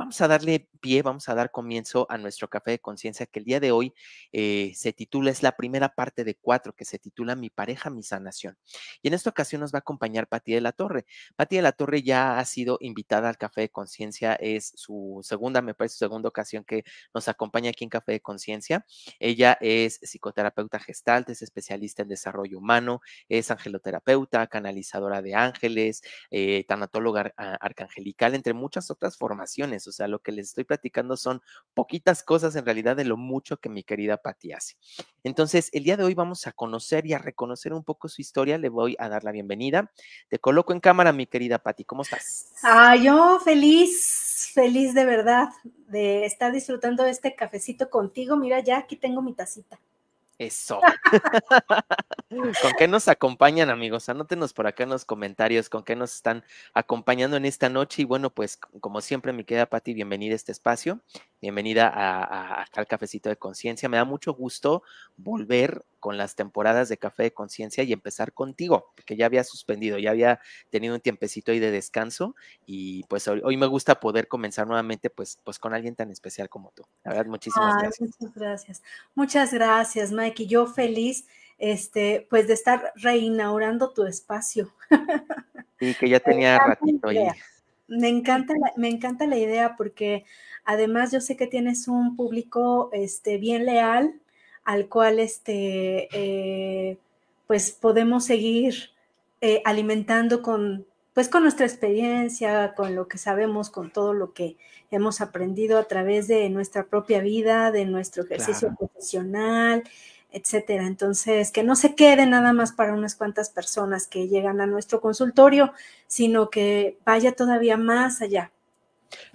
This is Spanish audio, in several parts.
Vamos a darle pie, vamos a dar comienzo a nuestro café de conciencia que el día de hoy eh, se titula, es la primera parte de cuatro que se titula Mi pareja, mi sanación. Y en esta ocasión nos va a acompañar Pati de la Torre. Pati de la Torre ya ha sido invitada al café de conciencia, es su segunda, me parece, su segunda ocasión que nos acompaña aquí en Café de Conciencia. Ella es psicoterapeuta gestalt, es especialista en desarrollo humano, es angeloterapeuta, canalizadora de ángeles, eh, tanatóloga arcangelical, entre muchas otras formaciones o sea, lo que les estoy platicando son poquitas cosas en realidad de lo mucho que mi querida Patti hace. Entonces, el día de hoy vamos a conocer y a reconocer un poco su historia. Le voy a dar la bienvenida. Te coloco en cámara, mi querida Patti. ¿Cómo estás? Ah, yo feliz, feliz de verdad de estar disfrutando de este cafecito contigo. Mira, ya aquí tengo mi tacita. Eso. ¿Con qué nos acompañan, amigos? Anótenos por acá en los comentarios con qué nos están acompañando en esta noche. Y bueno, pues como siempre, mi querida Patti, bienvenida a este espacio. Bienvenida a, al Cafecito de Conciencia. Me da mucho gusto volver con las temporadas de Café de Conciencia y empezar contigo, porque ya había suspendido, ya había tenido un tiempecito ahí de descanso y pues hoy, me gusta poder comenzar nuevamente pues, pues con alguien tan especial como tú. La verdad, muchísimas gracias. Muchas gracias. Muchas gracias, Mike. Y yo feliz este, pues de estar reinaugurando tu espacio. Sí, que ya tenía ratito ahí. Me encanta, la, me encanta la idea porque además yo sé que tienes un público este, bien leal al cual este, eh, pues podemos seguir eh, alimentando con, pues con nuestra experiencia, con lo que sabemos, con todo lo que hemos aprendido a través de nuestra propia vida, de nuestro ejercicio profesional, etcétera. Entonces, que no se quede nada más para unas cuantas personas que llegan a nuestro consultorio, sino que vaya todavía más allá.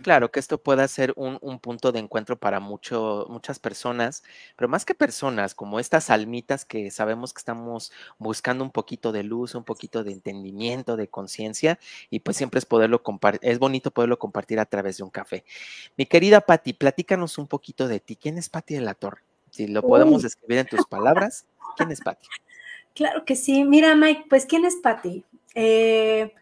Claro, que esto pueda ser un, punto de encuentro para mucho, muchas personas, pero más que personas, como estas almitas que sabemos que estamos buscando un poquito de luz, un poquito de entendimiento, de conciencia, y pues siempre es poderlo compartir, es bonito poderlo compartir a través de un café. Mi querida Patti, platícanos un poquito de ti. ¿Quién es Patti de la Torre? Si lo podemos describir en tus palabras, ¿quién es Patti? Claro que sí. Mira, Mike, pues ¿quién es Patti? Eh,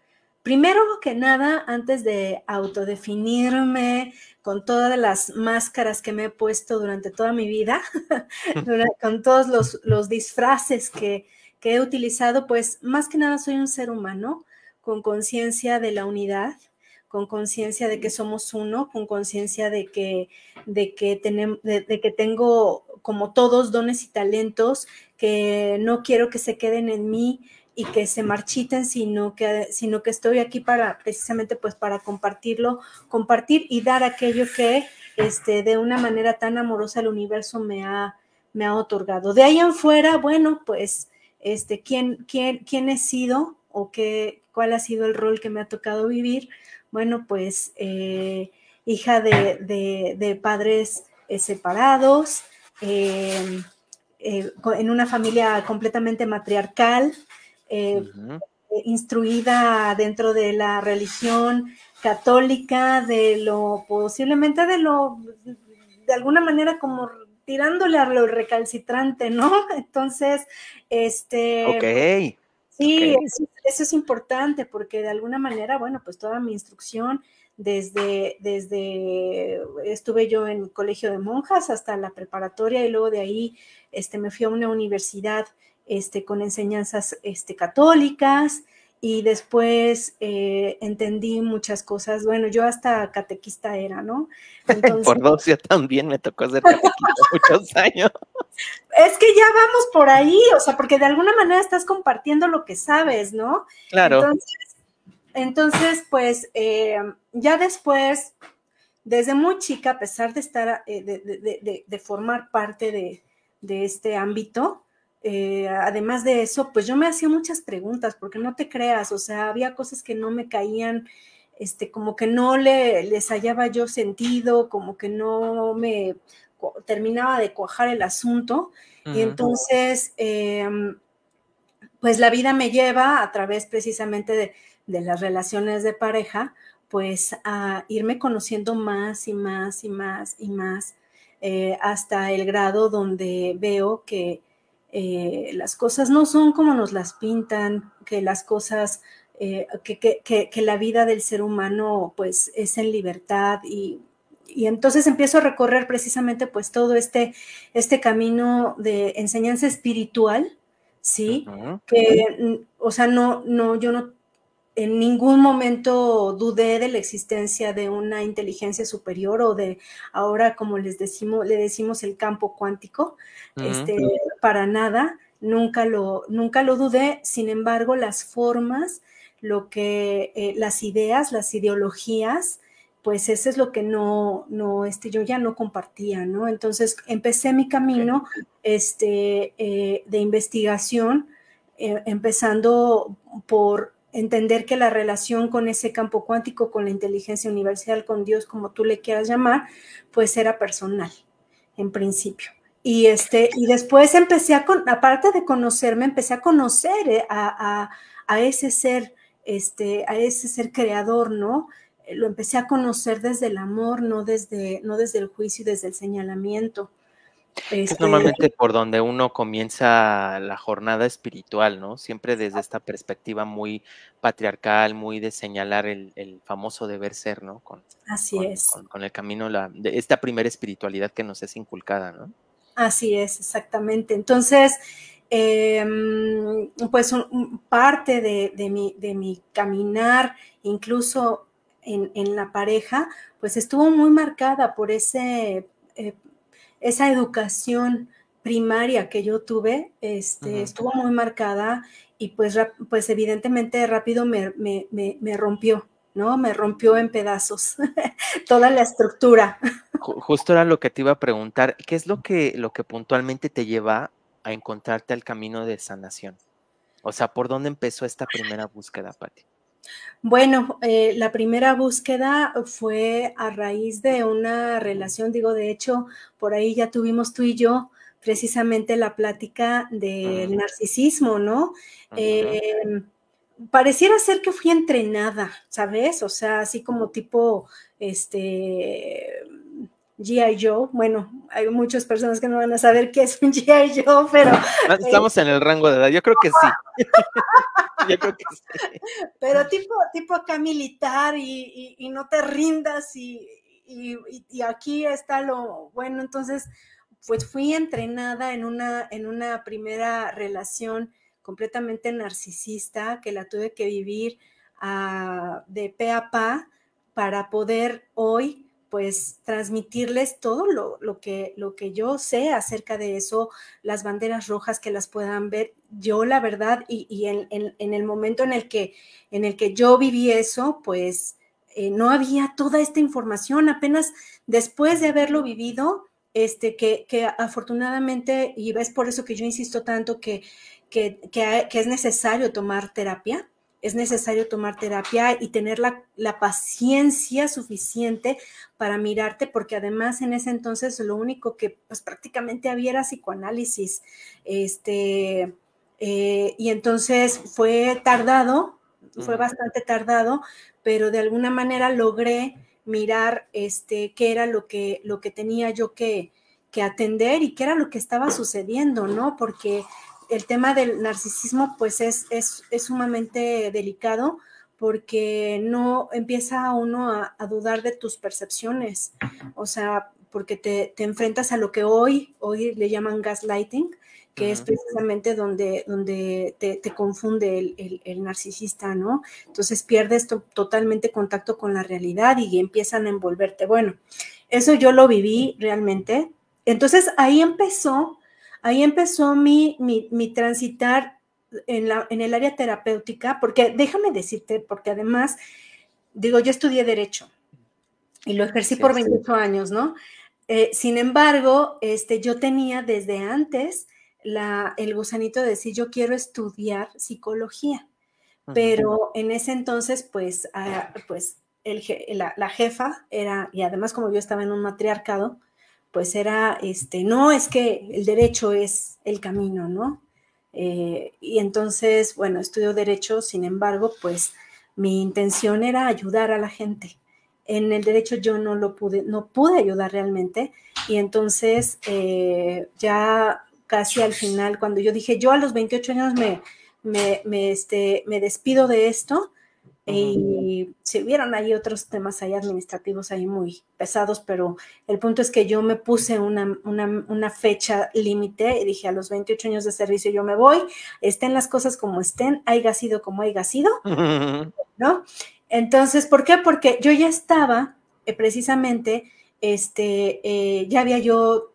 primero que nada, antes de autodefinirme con todas las máscaras que me he puesto durante toda mi vida, con todos los, disfraces que, que he utilizado, pues más que nada soy un ser humano con conciencia de la unidad, con conciencia de que somos uno, con conciencia de que, de, que de, que tengo como todos dones y talentos que no quiero que se queden en mí y que se marchiten, sino que, sino que estoy aquí para precisamente pues para compartirlo, compartir y dar aquello que este, de una manera tan amorosa el universo me ha, me ha otorgado. De ahí en fuera, bueno, pues, este, ¿quién, quién, quién he sido o qué, cuál ha sido el rol que me ha tocado vivir? Bueno, pues, eh, hija de, padres eh, separados, em, eh, en una familia completamente matriarcal, instruida dentro de la religión católica, de lo posiblemente de lo, de alguna manera como tirándole a lo recalcitrante, ¿no? Entonces, este... Ok. Sí, eso, es importante porque de alguna manera, bueno, pues toda mi instrucción desde, desde, estuve yo en colegio de monjas hasta la preparatoria y luego de ahí este, me fui a una universidad este, con enseñanzas este, católicas y después eh, entendí muchas cosas. Bueno, yo hasta catequista era, ¿no? por dos, yo también me tocó ser catequista muchos años. Es que ya vamos por ahí, o sea, porque de alguna manera estás compartiendo lo que sabes, ¿no? Claro. Entonces, pues eh, ya después, desde muy chica, a pesar de estar, eh, de, formar parte de, este ámbito, eh, además de eso, pues yo me hacía muchas preguntas, porque no te creas, o sea, había cosas que no me caían este, como que no le, les hallaba yo sentido, como que no me terminaba de cuajar el asunto. Y entonces, em, pues la vida me lleva a través precisamente de, de las relaciones de pareja, pues a irme conociendo más y más y más y más, eh, hasta el grado donde veo que eh, las cosas no son como nos las pintan, que las cosas, eh, que, que, que, la vida del ser humano pues es en libertad y, y, entonces empiezo a recorrer precisamente pues todo este, este camino de enseñanza espiritual, ¿sí? Que, o sea, no, no, yo no en ningún momento dudé de la existencia de una inteligencia superior o de ahora como les decimos, le decimos el campo cuántico, este, para nada, nunca lo, nunca lo dudé, sin embargo, las formas, lo que, eh, las ideas, las ideologías, pues eso es lo que no, no, este, yo ya no compartía, ¿no? Entonces empecé mi camino, este, eh, de investigación, eh, empezando por entender que la relación con ese campo cuántico, con la inteligencia universal, con Dios, como tú le quieras llamar, pues era personal, en principio. Y, este, y después empecé a, aparte de conocerme, empecé a conocer eh, a, a, ese ser, este, a ese ser creador, ¿no? Eh, lo empecé a conocer desde el amor, no desde, no desde el juicio y desde el señalamiento. Es normalmente por donde uno comienza la jornada espiritual, ¿no? Siempre desde esta perspectiva muy patriarcal, muy de señalar el, famoso deber ser, ¿no? Con, Así es. Con, el camino, la, de esta primera espiritualidad que nos es inculcada, ¿no? Así es, exactamente. Entonces, em, pues parte de, mi, de mi caminar, incluso en, en, la pareja, pues estuvo muy marcada por ese eh, esa educación primaria que yo tuve este, estuvo muy marcada y pues, pues evidentemente rápido me, rompió, ¿no? Me rompió en pedazos toda la estructura. Justo era lo que te iba a preguntar, ¿qué es lo que, lo que puntualmente te lleva a encontrarte al camino de sanación? O sea, ¿por dónde empezó esta primera búsqueda, Patti? Bueno, eh, la primera búsqueda fue a raíz de una relación, digo, de hecho, por ahí ya tuvimos tú y yo precisamente la plática del narcisismo, ¿no? Em, pareciera ser que fui entrenada, ¿sabes? O sea, así como tipo, este, G.I. Joe. Bueno, hay muchas personas que no van a saber qué es un G.I. Joe, pero. Ah, estamos en el rango de edad, yo creo que sí. yo creo que sí. Pero tipo, tipo acá militar y, no te rindas y, y, aquí está lo bueno. Entonces, pues fui entrenada en una, en una primera relación completamente narcisista que la tuve que vivir ah, de pe a pa para poder hoy pues transmitirles todo lo, que, lo que yo sé acerca de eso, las banderas rojas que las puedan ver. Yo la verdad, y, en, el momento en el, que, en el que yo viví eso, pues eh, no había toda esta información, apenas después de haberlo vivido, este, que, que afortunadamente, y es por eso que yo insisto tanto que, que, que es necesario tomar terapia, es necesario tomar terapia y tener la, paciencia suficiente para mirarte, porque además en ese entonces lo único que pues prácticamente había era psicoanálisis. Este, eh, y entonces fue tardado, fue bastante tardado, pero de alguna manera logré mirar este, qué era lo que, lo que tenía yo que, que atender y qué era lo que estaba sucediendo, ¿no? Porque el tema del narcisismo pues es, es, sumamente delicado porque no empieza uno a, dudar de tus percepciones, o sea, porque te, enfrentas a lo que hoy, hoy le llaman gaslighting, que es precisamente donde, donde te, confunde el, narcisista, ¿no? Entonces pierdes totalmente contacto con la realidad y empiezan a envolverte. Bueno, eso yo lo viví realmente. Entonces ahí empezó ahí empezó mi, mi, transitar en, la, en el área terapéutica, porque déjame decirte, porque además, digo, yo estudié derecho y lo ejercí por 28 años, ¿no? Eh, sin embargo, este, yo tenía desde antes la, el gusanito de decir, yo quiero estudiar psicología, pero en ese entonces, pues, ah, pues la, jefa era, y además como yo estaba en un matriarcado, pues era, este, no, es que el derecho es el camino, ¿no? Eh, y entonces, bueno, estudio derecho, sin embargo, pues mi intención era ayudar a la gente. En el derecho yo no lo pude, no pude ayudar realmente. Y entonces eh, ya casi al final, cuando yo dije, yo a los 28 años me, me, este, me despido de esto, y se vieron ahí otros temas ahí administrativos ahí muy pesados, pero el punto es que yo me puse una, una, fecha límite y dije a los 28 años de servicio yo me voy, estén las cosas como estén, haya sido como haya sido, ¿no? Entonces, ¿por qué? Porque yo ya estaba eh, precisamente, este, eh, ya había yo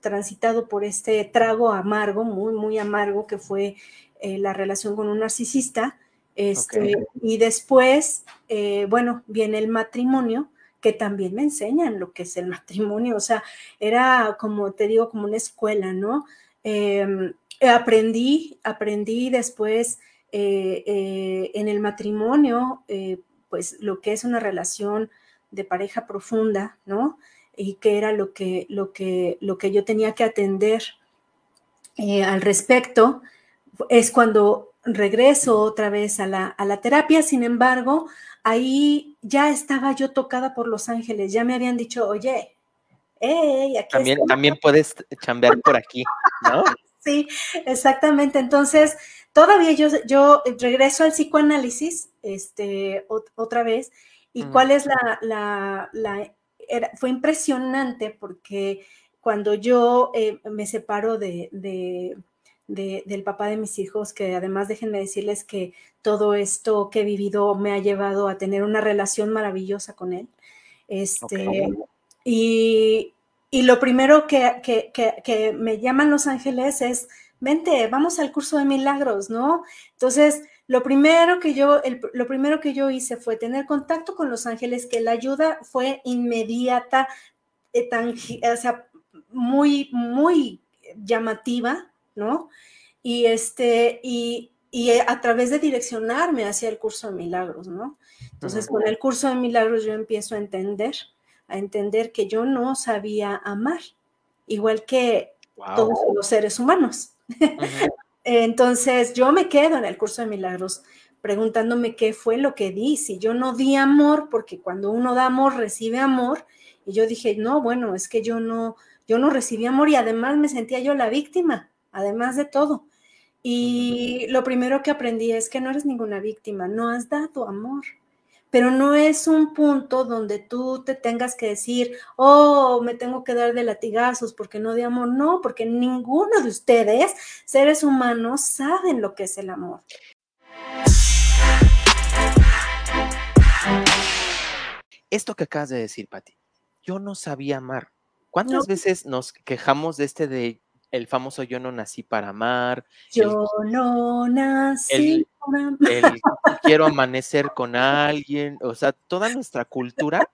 transitado por este trago amargo, muy, muy amargo, que fue eh, la relación con un narcisista, este, Y después, eh, bueno, viene el matrimonio, que también me enseñan lo que es el matrimonio, o sea, era como te digo, como una escuela, ¿no? Em, aprendí, aprendí después eh, eh, en el matrimonio, pues lo que es una relación de pareja profunda, ¿no? Y que era lo que, lo que, lo que yo tenía que atender al respecto, es cuando regreso otra vez a la, terapia, sin embargo, ahí ya estaba yo tocada por los ángeles, ya me habían dicho, oye, hey, aquí también, también puedes chambear por aquí, ¿no? sí, exactamente. Entonces, todavía yo, yo regreso al psicoanálisis este, otra vez, y cuál es la, la, fue impresionante porque cuando yo eh, me separo de del papá de mis hijos, que además déjenme decirles que todo esto que he vivido me ha llevado a tener una relación maravillosa con él. Este, y, lo primero que, me llaman los ángeles es, vente, vamos al curso de milagros, ¿no? Entonces, lo primero que yo, lo primero que yo hice fue tener contacto con los ángeles, que la ayuda fue inmediata, eh, tan, o sea, muy, muy llamativa, ¿no? Y, este, y, a través de direccionarme hacia el curso de milagros, ¿no? Entonces, con el curso de milagros yo empiezo a entender, a entender que yo no sabía amar, igual que todos los seres humanos. Entonces, yo me quedo en el curso de milagros preguntándome qué fue lo que di, si yo no di amor, porque cuando uno da amor, recibe amor, y yo dije, no, bueno, es que yo no, yo no recibí amor y además me sentía yo la víctima además de todo. Y lo primero que aprendí es que no eres ninguna víctima, no has dado amor, pero no es un punto donde tú te tengas que decir, oh, me tengo que dar de latigazos porque no de amor, no, porque ninguno de ustedes, seres humanos, saben lo que es el amor. Esto que acabas de decir, Patti, yo no sabía amar. ¿Cuántas veces nos quejamos de este de el famoso yo no nací para amar. Yo no nací para amar. El quiero amanecer con alguien, o sea, toda nuestra cultura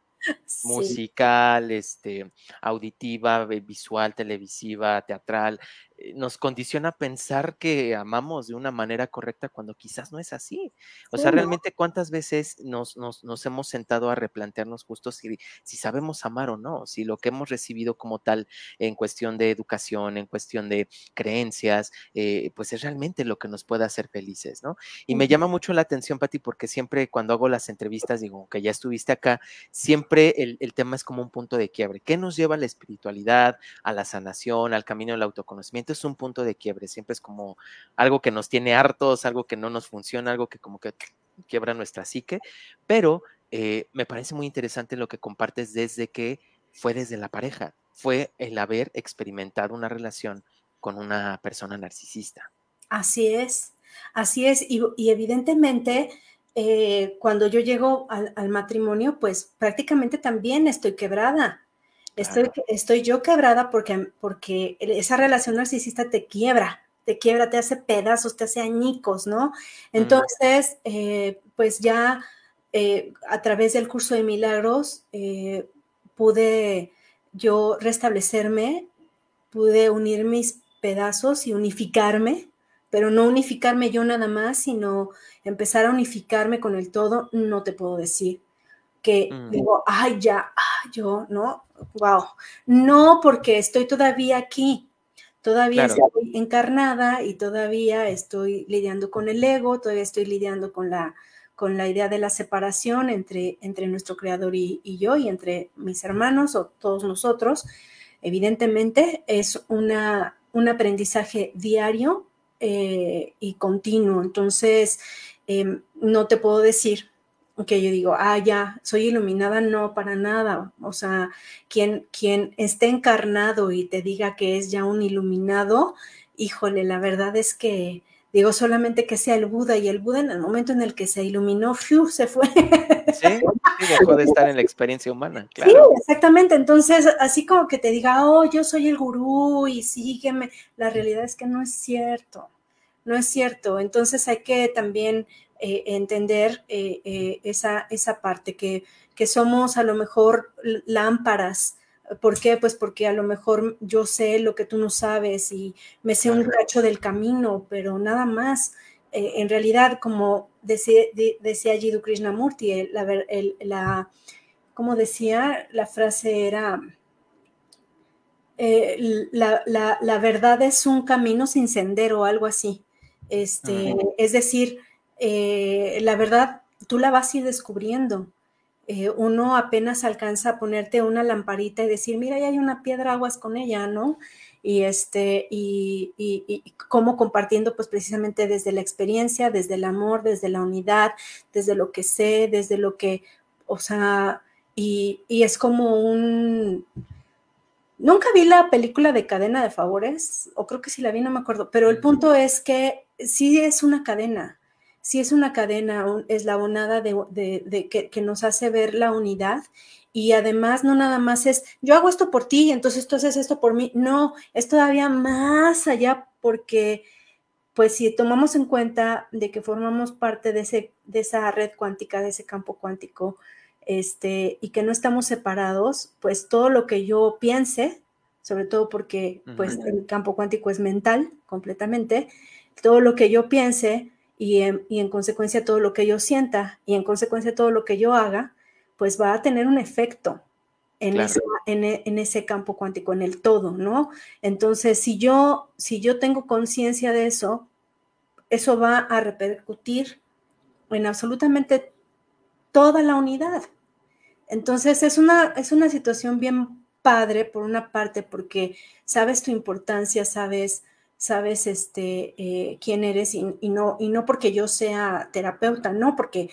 musical, este, auditiva, visual, televisiva, teatral, eh, nos condiciona a pensar que amamos de una manera correcta cuando quizás no es así. O sea, realmente cuántas veces nos, nos, hemos sentado a replantearnos justo si, si, sabemos amar o no, si lo que hemos recibido como tal en cuestión de educación, en cuestión de creencias, eh, pues es realmente lo que nos puede hacer felices, ¿no? Y me llama mucho la atención, Pati, porque siempre cuando hago las entrevistas, digo, que ya estuviste acá, siempre el, el tema es como un punto de quiebre. ¿Qué nos lleva a la espiritualidad, a la sanación, al camino del autoconocimiento? es un punto de quiebre, siempre es como algo que nos tiene hartos, algo que no nos funciona, algo que como que quiebra nuestra psique, pero eh, me parece muy interesante lo que compartes desde que fue desde la pareja, fue el haber experimentado una relación con una persona narcisista. Así es, así es, y, evidentemente eh, cuando yo llego al, al, matrimonio, pues prácticamente también estoy quebrada. Estoy, estoy yo quebrada porque, porque esa relación narcisista te quiebra, te quiebra, te hace pedazos, te hace añicos, ¿no? Mm. Entonces, eh, pues ya eh, a través del curso de milagros pude yo restablecerme, pude unir mis pedazos y unificarme, pero no unificarme yo nada más, sino empezar a unificarme con el todo, no te puedo decir que mm. digo, ay, ya, ah, yo, ¿no? Wow. No, porque estoy todavía aquí, todavía estoy encarnada y todavía estoy lidiando con el ego, todavía estoy lidiando con la, con la idea de la separación entre, entre nuestro creador y, yo y entre mis hermanos o todos nosotros. Evidentemente es una, un aprendizaje diario eh, y continuo. Entonces, em, no te puedo decir que yo digo, ah, ya, soy iluminada, no, para nada. O sea, quien, quien esté encarnado y te diga que es ya un iluminado, híjole, la verdad es que digo solamente que sea el Buda y el Buda en el momento en el que se iluminó, ¡fiu! se fue. Sí, dejó de estar en la experiencia humana. Claro. Sí, exactamente. Entonces, así como que te diga, oh, yo soy el gurú y sígueme, la realidad es que no es cierto, no es cierto. Entonces hay que también eh, entender eh, eh, esa, esa parte, que, que somos a lo mejor lámparas. ¿Por qué? Pues porque a lo mejor yo sé lo que tú no sabes y me sé un cacho del camino, pero nada más. en realidad, como decía, decía Jiddu Krishnamurti, la, la, como decía, la frase era, la, la, la, verdad es un camino sin sendero o algo así. Este, Es decir, eh, la verdad, tú la vas a ir descubriendo. Eh, uno apenas alcanza a ponerte una lamparita y decir, mira, ahí hay una piedra, aguas con ella, ¿no? Y este, y, y, cómo compartiendo, pues precisamente desde la experiencia, desde el amor, desde la unidad, desde lo que sé, desde lo que, o sea, y, y es como un, Nunca vi la película de cadena de favores, o creo que sí la vi, no me acuerdo, pero el punto es que sí es una cadena si es una cadena eslabonada de, de, que, que, nos hace ver la unidad y además no nada más es yo hago esto por ti, entonces tú haces esto por mí, no, es todavía más allá porque pues si tomamos en cuenta de que formamos parte de, ese, de esa red cuántica, de ese campo cuántico, este, y que no estamos separados, pues todo lo que yo piense, sobre todo porque pues el campo cuántico es mental completamente, todo lo que yo piense y en, consecuencia todo lo que yo sienta y en consecuencia todo lo que yo haga, pues va a tener un efecto en, ese, en, ese campo cuántico, en el todo, ¿no? Entonces, si yo, si yo tengo conciencia de eso, eso va a repercutir en absolutamente toda la unidad. Entonces, es una, es una situación bien padre, por una parte, porque sabes tu importancia, sabes sabes este, eh, quién eres y, no, y no porque yo sea terapeuta, no, porque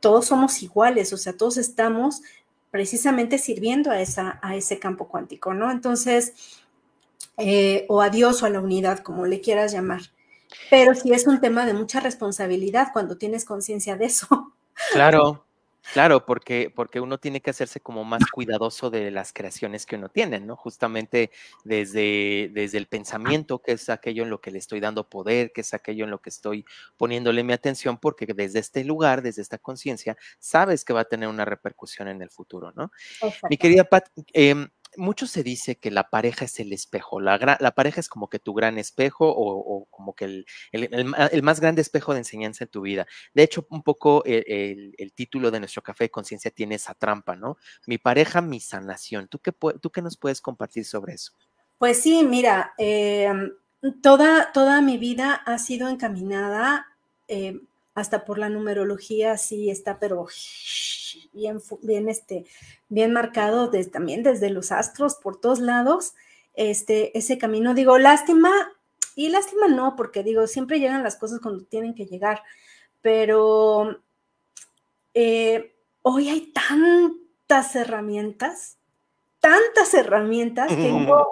todos somos iguales, o sea, todos estamos precisamente sirviendo a, esa, a ese campo cuántico, ¿no? Entonces, eh, o a Dios o a la unidad, como le quieras llamar. Pero sí es un tema de mucha responsabilidad cuando tienes conciencia de eso. Claro, Claro, porque, porque uno tiene que hacerse como más cuidadoso de las creaciones que uno tiene, ¿no? Justamente desde, desde el pensamiento, que es aquello en lo que le estoy dando poder, que es aquello en lo que estoy poniéndole mi atención, porque desde este lugar, desde esta conciencia, sabes que va a tener una repercusión en el futuro, ¿no? Mi querida Pat, eh, mucho se dice que la pareja es el espejo, la, pareja es como que tu gran espejo o, como que el, más grande espejo de enseñanza en tu vida. De hecho, un poco el, título de nuestro café de conciencia tiene esa trampa, ¿no? Mi pareja, mi sanación. ¿Tú qué, tú qué nos puedes compartir sobre eso? Pues sí, mira, em, toda, toda mi vida ha sido encaminada em, hasta por la numerología, sí está, pero bien, bien, este, bien marcado también desde los astros, por todos lados, este, ese camino. Digo, lástima, y lástima no, porque digo, siempre llegan las cosas cuando tienen que llegar, pero eh, hoy hay tantas herramientas tantas herramientas que no,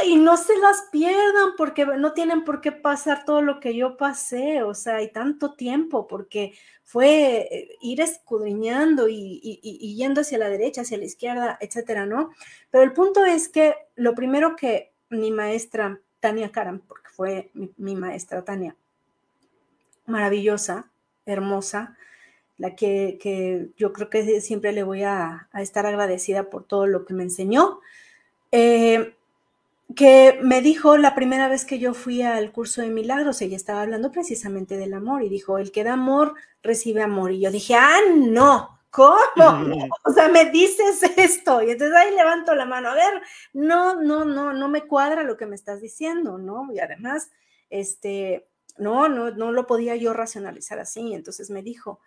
ay, no se las pierdan porque no tienen por qué pasar todo lo que yo pasé, o sea, hay tanto tiempo porque fue eh, ir escudriñando y, yendo hacia la derecha, hacia la izquierda, etcétera, ¿no? Pero el punto es que lo primero que mi maestra, Tania Karam, porque fue mi maestra Tania, maravillosa, hermosa, la que, yo creo que siempre le voy a, estar agradecida por todo lo que me enseñó, eh, que me dijo la primera vez que yo fui al curso de milagros, ella estaba hablando precisamente del amor y dijo, el que da amor recibe amor. Y yo dije, ah, no, ¿cómo? O sea, me dices esto. Y entonces ahí levanto la mano. A ver, no, no, no, no me cuadra lo que me estás diciendo, ¿no? Y además, este, no, no, no lo podía yo racionalizar así. Entonces me dijo,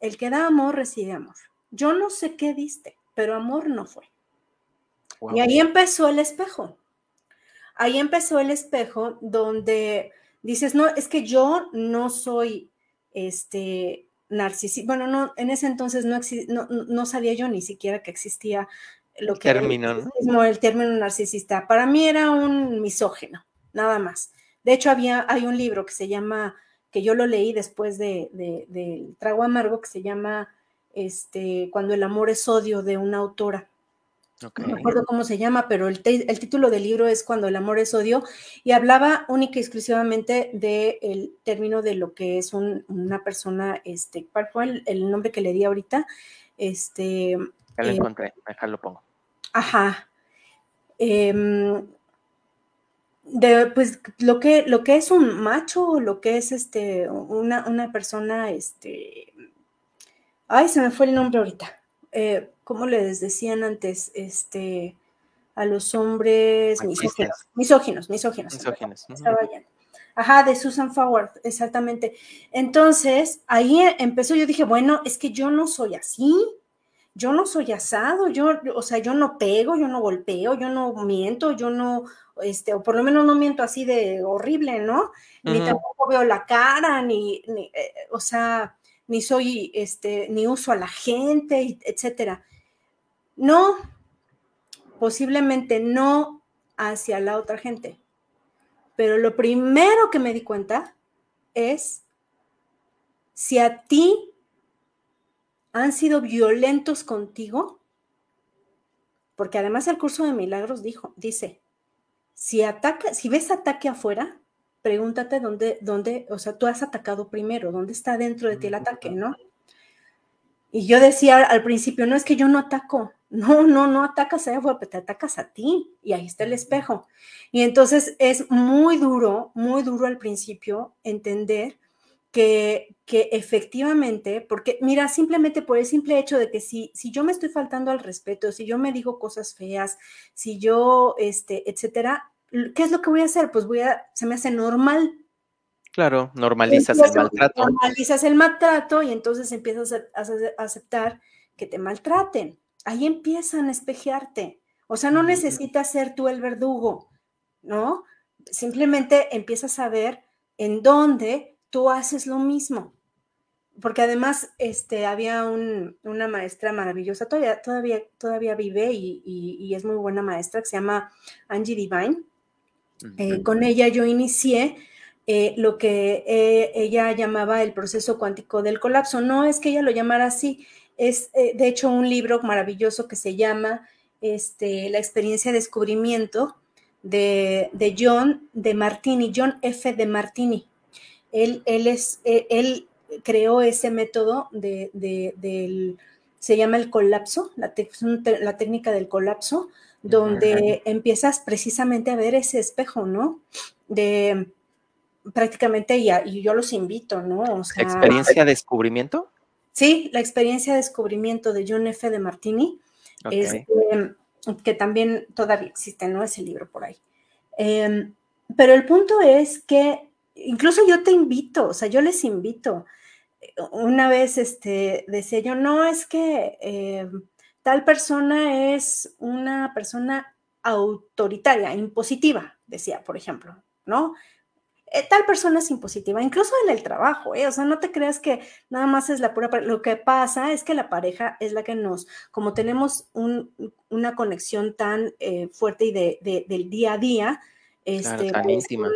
el que da amor recibe amor. Yo no sé qué diste, pero amor no fue. Y ahí empezó el espejo. Ahí empezó el espejo donde dices, no, es que yo no soy este narcisista. Bueno, no, en ese entonces no, no, sabía yo ni siquiera que existía lo que término, ¿no? el término narcisista. Para mí era un misógeno, nada más. De hecho, había, hay un libro que se llama, que yo lo leí después de, de, Trago Amargo, que se llama este, Cuando el amor es odio, de una autora. No me acuerdo cómo se llama, pero el, título del libro es Cuando el amor es odio y hablaba única y exclusivamente del término de lo que es una persona, este, ¿cuál fue el, nombre que le di ahorita? Este, ya lo eh, encontré, acá lo pongo. Ajá. Em, de pues lo que, lo que es un macho, lo que es este, una, una persona, este, ay, se me fue el nombre ahorita. Eh, ¿Cómo les decían antes? Este, a los hombres misóginos, misóginos, misóginos. misóginos. Ajá, de Susan Forward, exactamente. Entonces, ahí empezó, yo dije, bueno, es que yo no soy así, yo no soy asado, yo, o sea, yo no pego, yo no golpeo, yo no miento, yo no, este, o por lo menos no miento así de horrible, ¿no? Ni tampoco veo la cara, ni, eh, o sea, ni soy, este, ni uso a la gente, etcétera. No, posiblemente no hacia la otra gente. Pero lo primero que me di cuenta es si a ti han sido violentos contigo, porque además el curso de milagros dijo, dice, si ataca, si ves ataque afuera, pregúntate dónde, dónde, o sea, tú has atacado primero, dónde está dentro de ti el ataque, ¿no? Y yo decía al principio, no es que yo no ataco, no, no, no atacas allá afuera, te atacas a ti y ahí está el espejo. Y entonces es muy duro, muy duro al principio entender que, que, efectivamente, porque mira, simplemente por el simple hecho de que si, si yo me estoy faltando al respeto, si yo me digo cosas feas, si yo, este, etcétera, ¿qué es lo que voy a hacer? Pues voy a, se me hace normal. Claro, normalizas el maltrato. Normalizas el maltrato y entonces empiezas a, aceptar que te maltraten. Ahí empiezan a espejearte. O sea, no necesitas ser tú el verdugo, ¿no? Simplemente empiezas a ver en dónde tú haces lo mismo. Porque además este, había una maestra maravillosa, todavía, todavía, todavía vive y, y, es muy buena maestra, que se llama Angie Divine. Eh, con ella yo inicié eh, lo que eh, ella llamaba el proceso cuántico del colapso. No es que ella lo llamara así, es de hecho un libro maravilloso que se llama este, La experiencia de descubrimiento de, John de Martini, John F. de Martini. Él, él, es, él creó ese método de, del, se llama el colapso, la, la técnica del colapso, donde empiezas precisamente a ver ese espejo, ¿no? De prácticamente, y, y yo los invito, ¿no? ¿Experiencia de descubrimiento? Sí, la experiencia de descubrimiento de John F. de Martini, este, que también todavía existe, ¿no? Ese libro por ahí. Em, pero el punto es que incluso yo te invito, o sea, yo les invito. Una vez este, decía yo, no, es que em, tal persona es una persona autoritaria, impositiva, decía, por ejemplo, ¿no? Eh, tal persona es impositiva, incluso en el trabajo, ¿eh? O sea, no te creas que nada más es la pura... Lo que pasa es que la pareja es la que nos, como tenemos una conexión tan eh, fuerte y de, del día a día, este, tan pues, íntima.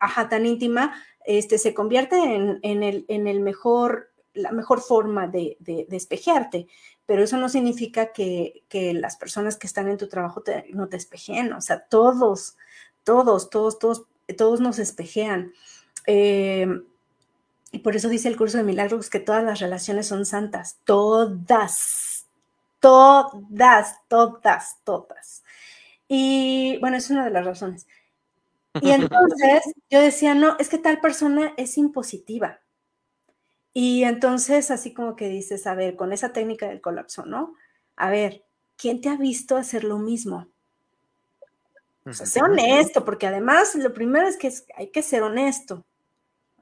Ajá, tan íntima, este, se convierte en, el, en el mejor, la mejor forma de, de, despejearte pero eso no significa que, las personas que están en tu trabajo no te espejen, o sea, todos, todos, todos, todos, todos nos espejean. Eh, y por eso dice el curso de milagros que todas las relaciones son santas, todas, todas, todas, todas. Y bueno, es una de las razones. Y entonces yo decía, no, es que tal persona es impositiva. Y entonces así como que dices, a ver, con esa técnica del colapso, ¿no? A ver, ¿quién te ha visto hacer lo mismo? O sea, sé honesto, porque además lo primero es que hay que ser honesto.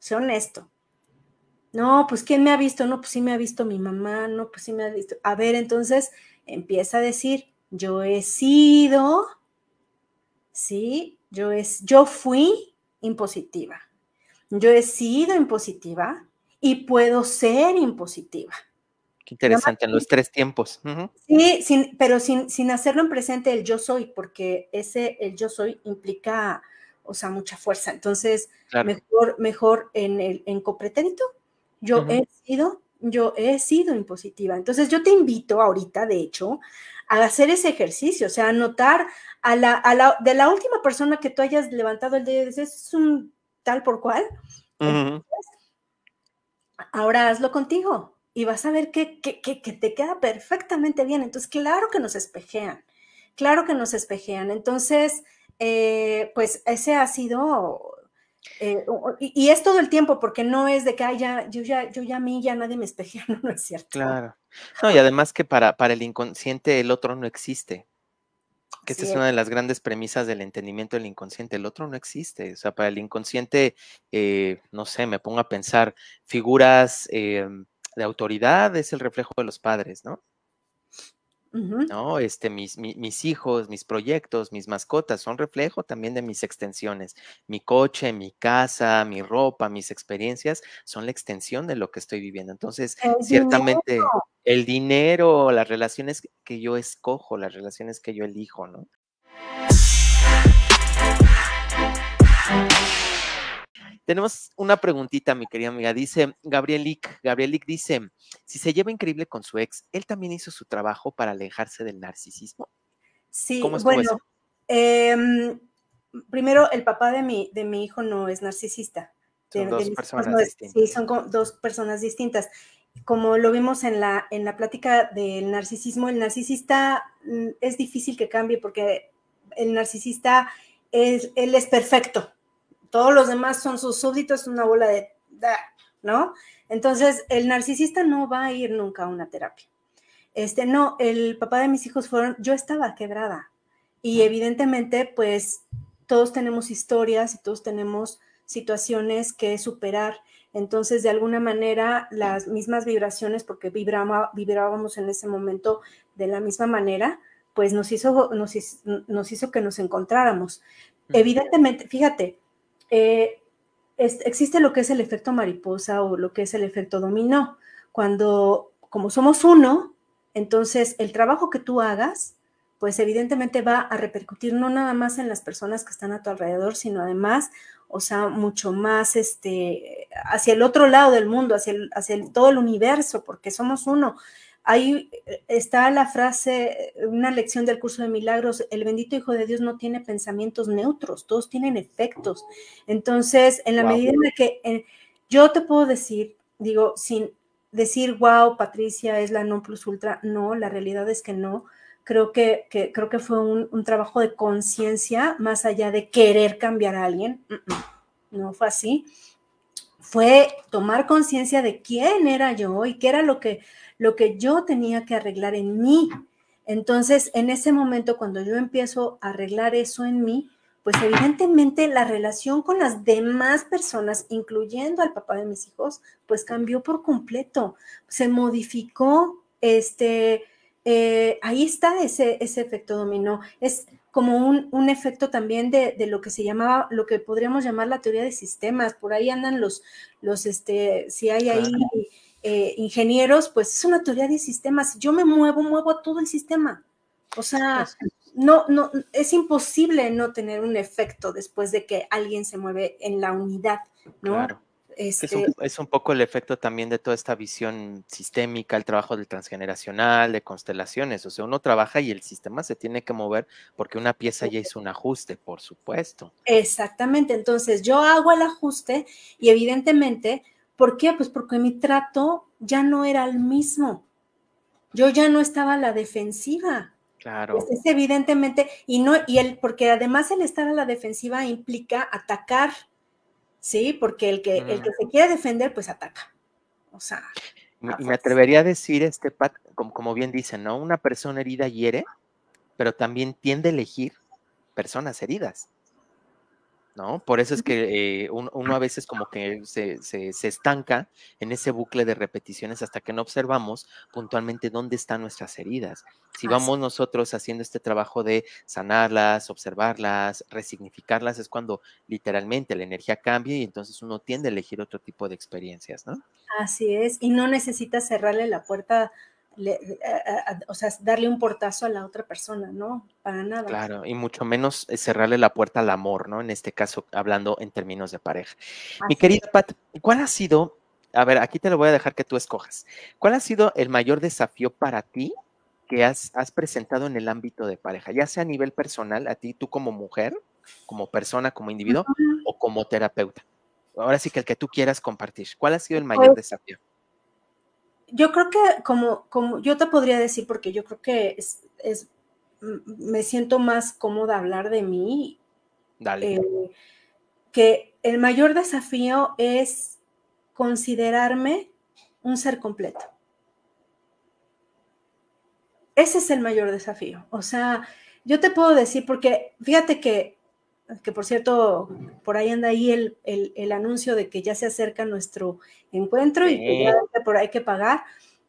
Sé honesto. No, pues ¿quién me ha visto? No, pues sí me ha visto mi mamá, no, pues sí me ha visto. A ver, entonces empieza a decir, yo he sido, sí, yo, es, yo fui impositiva. Yo he sido impositiva y puedo ser impositiva. Qué interesante, en los tres tiempos. Sí, sin, pero sin, sin, hacerlo en presente el yo soy, porque ese el yo soy implica, o sea, mucha fuerza. Entonces, mejor, mejor en el en copretérito, yo he sido, yo he sido impositiva. Entonces, yo te invito ahorita, de hecho, a hacer ese ejercicio, o sea, anotar a la, a la, de la última persona que tú hayas levantado el dedo, es un tal por cual. ahora hazlo contigo y vas a ver que, te queda perfectamente bien. Entonces, claro que nos espejean, claro que nos espejean. Entonces, eh, pues ese ha sido, eh, y, es todo el tiempo, porque no es de que, ya, yo ya, yo ya a mí ya nadie me espejea, no, es cierto. Claro. No, y además que para, para el inconsciente el otro no existe. Que esta es una de las grandes premisas del entendimiento del inconsciente. El otro no existe. O sea, para el inconsciente, eh, no sé, me pongo a pensar figuras em, de autoridad es el reflejo de los padres, ¿no? ¿No? Este, mis, mis, hijos, mis proyectos, mis mascotas son reflejo también de mis extensiones. Mi coche, mi casa, mi ropa, mis experiencias son la extensión de lo que estoy viviendo. Entonces, ciertamente el dinero, las relaciones que yo escojo, las relaciones que yo elijo, ¿no? Tenemos una preguntita, mi querida amiga. Dice Gabrielic, Gabrielic dice, si se lleva increíble con su ex, ¿él también hizo su trabajo para alejarse del narcisismo? Sí, bueno, em, primero, el papá de mi, de mi hijo no es narcisista. Son dos personas distintas. Sí, son dos personas distintas. Como lo vimos en la, en la plática del narcisismo, el narcisista mm, es difícil que cambie porque el narcisista es, él es perfecto, todos los demás son sus súbditos, una bola de, ¿no? Entonces, el narcisista no va a ir nunca a una terapia. Este, no, el papá de mis hijos fueron, yo estaba quebrada y evidentemente, pues, todos tenemos historias y todos tenemos situaciones que superar. Entonces, de alguna manera, las mismas vibraciones, porque vibrábamos en ese momento de la misma manera, pues nos hizo, nos, nos hizo que nos encontráramos. Evidentemente, fíjate, eh, existe lo que es el efecto mariposa o lo que es el efecto dominó. Cuando, como somos uno, entonces el trabajo que tú hagas, pues evidentemente va a repercutir no nada más en las personas que están a tu alrededor, sino además, o sea, mucho más este, hacia el otro lado del mundo, hacia, hacia todo el universo, porque somos uno ahí eh, está la frase, una lección del curso de milagros, el bendito Hijo de Dios no tiene pensamientos neutros, todos tienen efectos. Entonces, en la medida en que eh, yo te puedo decir, digo, sin decir, wow, Patricia es la non plus ultra, no, la realidad es que no. Creo que, creo que fue un, trabajo de conciencia más allá de querer cambiar a alguien. No fue así. Fue tomar conciencia de quién era yo y qué era lo que, lo que yo tenía que arreglar en mí. Entonces, en ese momento, cuando yo empiezo a arreglar eso en mí, pues evidentemente la relación con las demás personas, incluyendo al papá de mis hijos, pues cambió por completo, se modificó, este, eh, ahí está ese, ese efecto dominó, es como un, un efecto también de, de, lo que se llamaba, lo que podríamos llamar la teoría de sistemas, por ahí andan los, los, este, si hay ahí... Eh, ingenieros, pues es una teoría de sistemas. yo me muevo, muevo a todo el sistema. O sea, no, no, es imposible no tener un efecto después de que alguien se mueve en la unidad, ¿no? Claro. Este es, un, poco el efecto también de toda esta visión sistémica, el trabajo del transgeneracional, de constelaciones. O sea, uno trabaja y el sistema se tiene que mover porque una pieza ya hizo un ajuste, por supuesto. Exactamente. Entonces, yo hago el ajuste y evidentemente ¿Por qué? Pues porque mi trato ya no era el mismo. Yo ya no estaba a la defensiva. Claro. Pues es evidentemente, y no, y el, porque además el estar a la defensiva implica atacar, ¿sí? Porque el que, el que se quiere defender, pues ataca. O sea. Y me atrevería a decir, este Pat, como, como bien dicen, ¿no? Una persona herida hiere, pero también tiende a elegir personas heridas. ¿No? Por eso es que eh, uno, a veces como que se, estanca en ese bucle de repeticiones hasta que no observamos puntualmente dónde están nuestras heridas. Si vamos nosotros haciendo este trabajo de sanarlas, observarlas, resignificarlas, es cuando literalmente la energía cambia y entonces uno tiende a elegir otro tipo de experiencias, ¿no? Así es, y no necesita cerrarle la puerta o sea, darle un portazo a la otra persona, ¿no? Para nada. Claro, y mucho menos eh, cerrarle la puerta al amor, ¿no? En este caso, hablando en términos de pareja. Mi querida Pat, ¿cuál ha sido, a ver, aquí te lo voy a dejar que tú escojas, ¿cuál ha sido el mayor desafío para ti que has, has presentado en el ámbito de pareja, ya sea a nivel personal, a ti, tú como mujer, como persona, como individuo, o como terapeuta? Ahora sí que el que tú quieras compartir, ¿cuál ha sido el mayor pues desafío? Yo creo que como, como yo te podría decir, porque yo creo que es, me siento más cómoda hablar de mí. Dale. Eh, que el mayor desafío es considerarme un ser completo. Ese es el mayor desafío. O sea, yo te puedo decir, porque fíjate que que por cierto, por ahí anda ahí el, anuncio de que ya se acerca nuestro encuentro y que ya por ahí hay que pagar.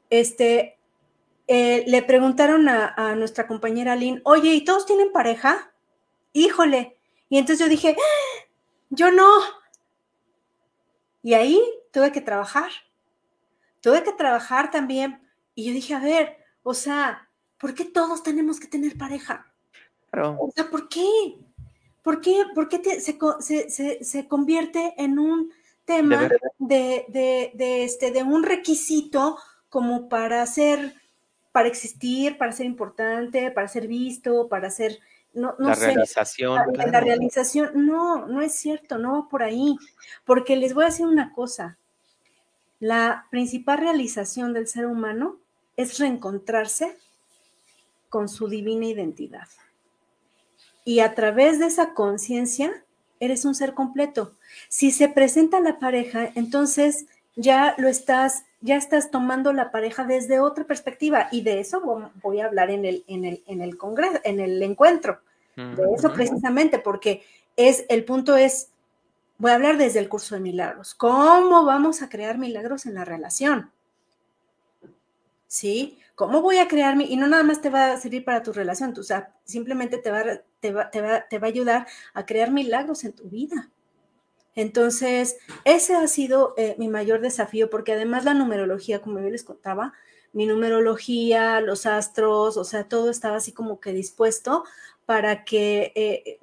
Este, eh, le preguntaron a, nuestra compañera Lynn, oye, ¿y todos tienen pareja? Híjole. Y entonces yo dije, ¡Ah! yo no. Y ahí tuve que trabajar. Tuve que trabajar también. Y yo dije, a ver, o sea, ¿por qué todos tenemos que tener pareja? O sea, ¿por qué? ¿Por qué, por qué se, convierte en un tema de, este, de un requisito como para ser, para existir, para ser importante, para ser visto, para ser, no, no la realización. La, la, realización, no, no es cierto, no por ahí, porque les voy a decir una cosa, la principal realización del ser humano es reencontrarse con su divina identidad. Y a través de esa conciencia, eres un ser completo. Si se presenta la pareja, entonces ya lo estás, ya estás tomando la pareja desde otra perspectiva. Y de eso voy a hablar en el, en el, en el congreso, en el encuentro. De eso precisamente, porque es, el punto es, voy a hablar desde el curso de milagros. ¿Cómo vamos a crear milagros en la relación? ¿Sí? ¿Cómo voy a crear mi? Y no nada más te va a servir para tu relación, o sea, simplemente te va, te va, te va, te va a ayudar a crear milagros en tu vida. Entonces, ese ha sido eh, mi mayor desafío, porque además la numerología, como yo les contaba, mi numerología, los astros, o sea, todo estaba así como que dispuesto para que eh,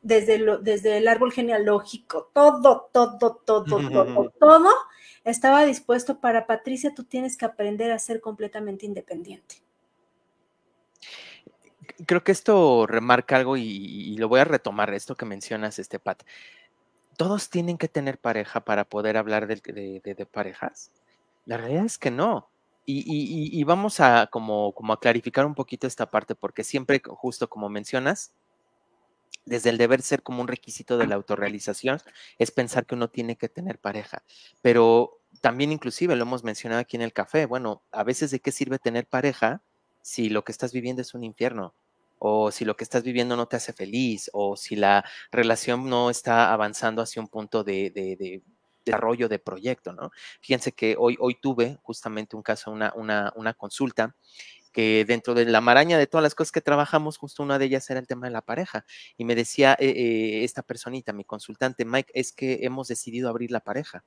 desde, lo, desde el árbol genealógico, todo, todo, todo, todo, todo estaba dispuesto para Patricia, tú tienes que aprender a ser completamente independiente. Creo que esto remarca algo y, lo voy a retomar, esto que mencionas, este Pat. ¿Todos tienen que tener pareja para poder hablar de, parejas? La realidad es que no. Y, vamos a como, como a clarificar un poquito esta parte, porque siempre, justo como mencionas, desde el deber ser como un requisito de la autorrealización, es pensar que uno tiene que tener pareja. Pero también inclusive lo hemos mencionado aquí en el café, bueno, a veces de qué sirve tener pareja si lo que estás viviendo es un infierno, o si lo que estás viviendo no te hace feliz, o si la relación no está avanzando hacia un punto de, desarrollo de proyecto, ¿no? Fíjense que hoy, hoy tuve justamente un caso, una, una, una consulta que dentro de la maraña de todas las cosas que trabajamos, justo una de ellas era el tema de la pareja. Y me decía eh, eh, esta personita, mi consultante, Mike, es que hemos decidido abrir la pareja.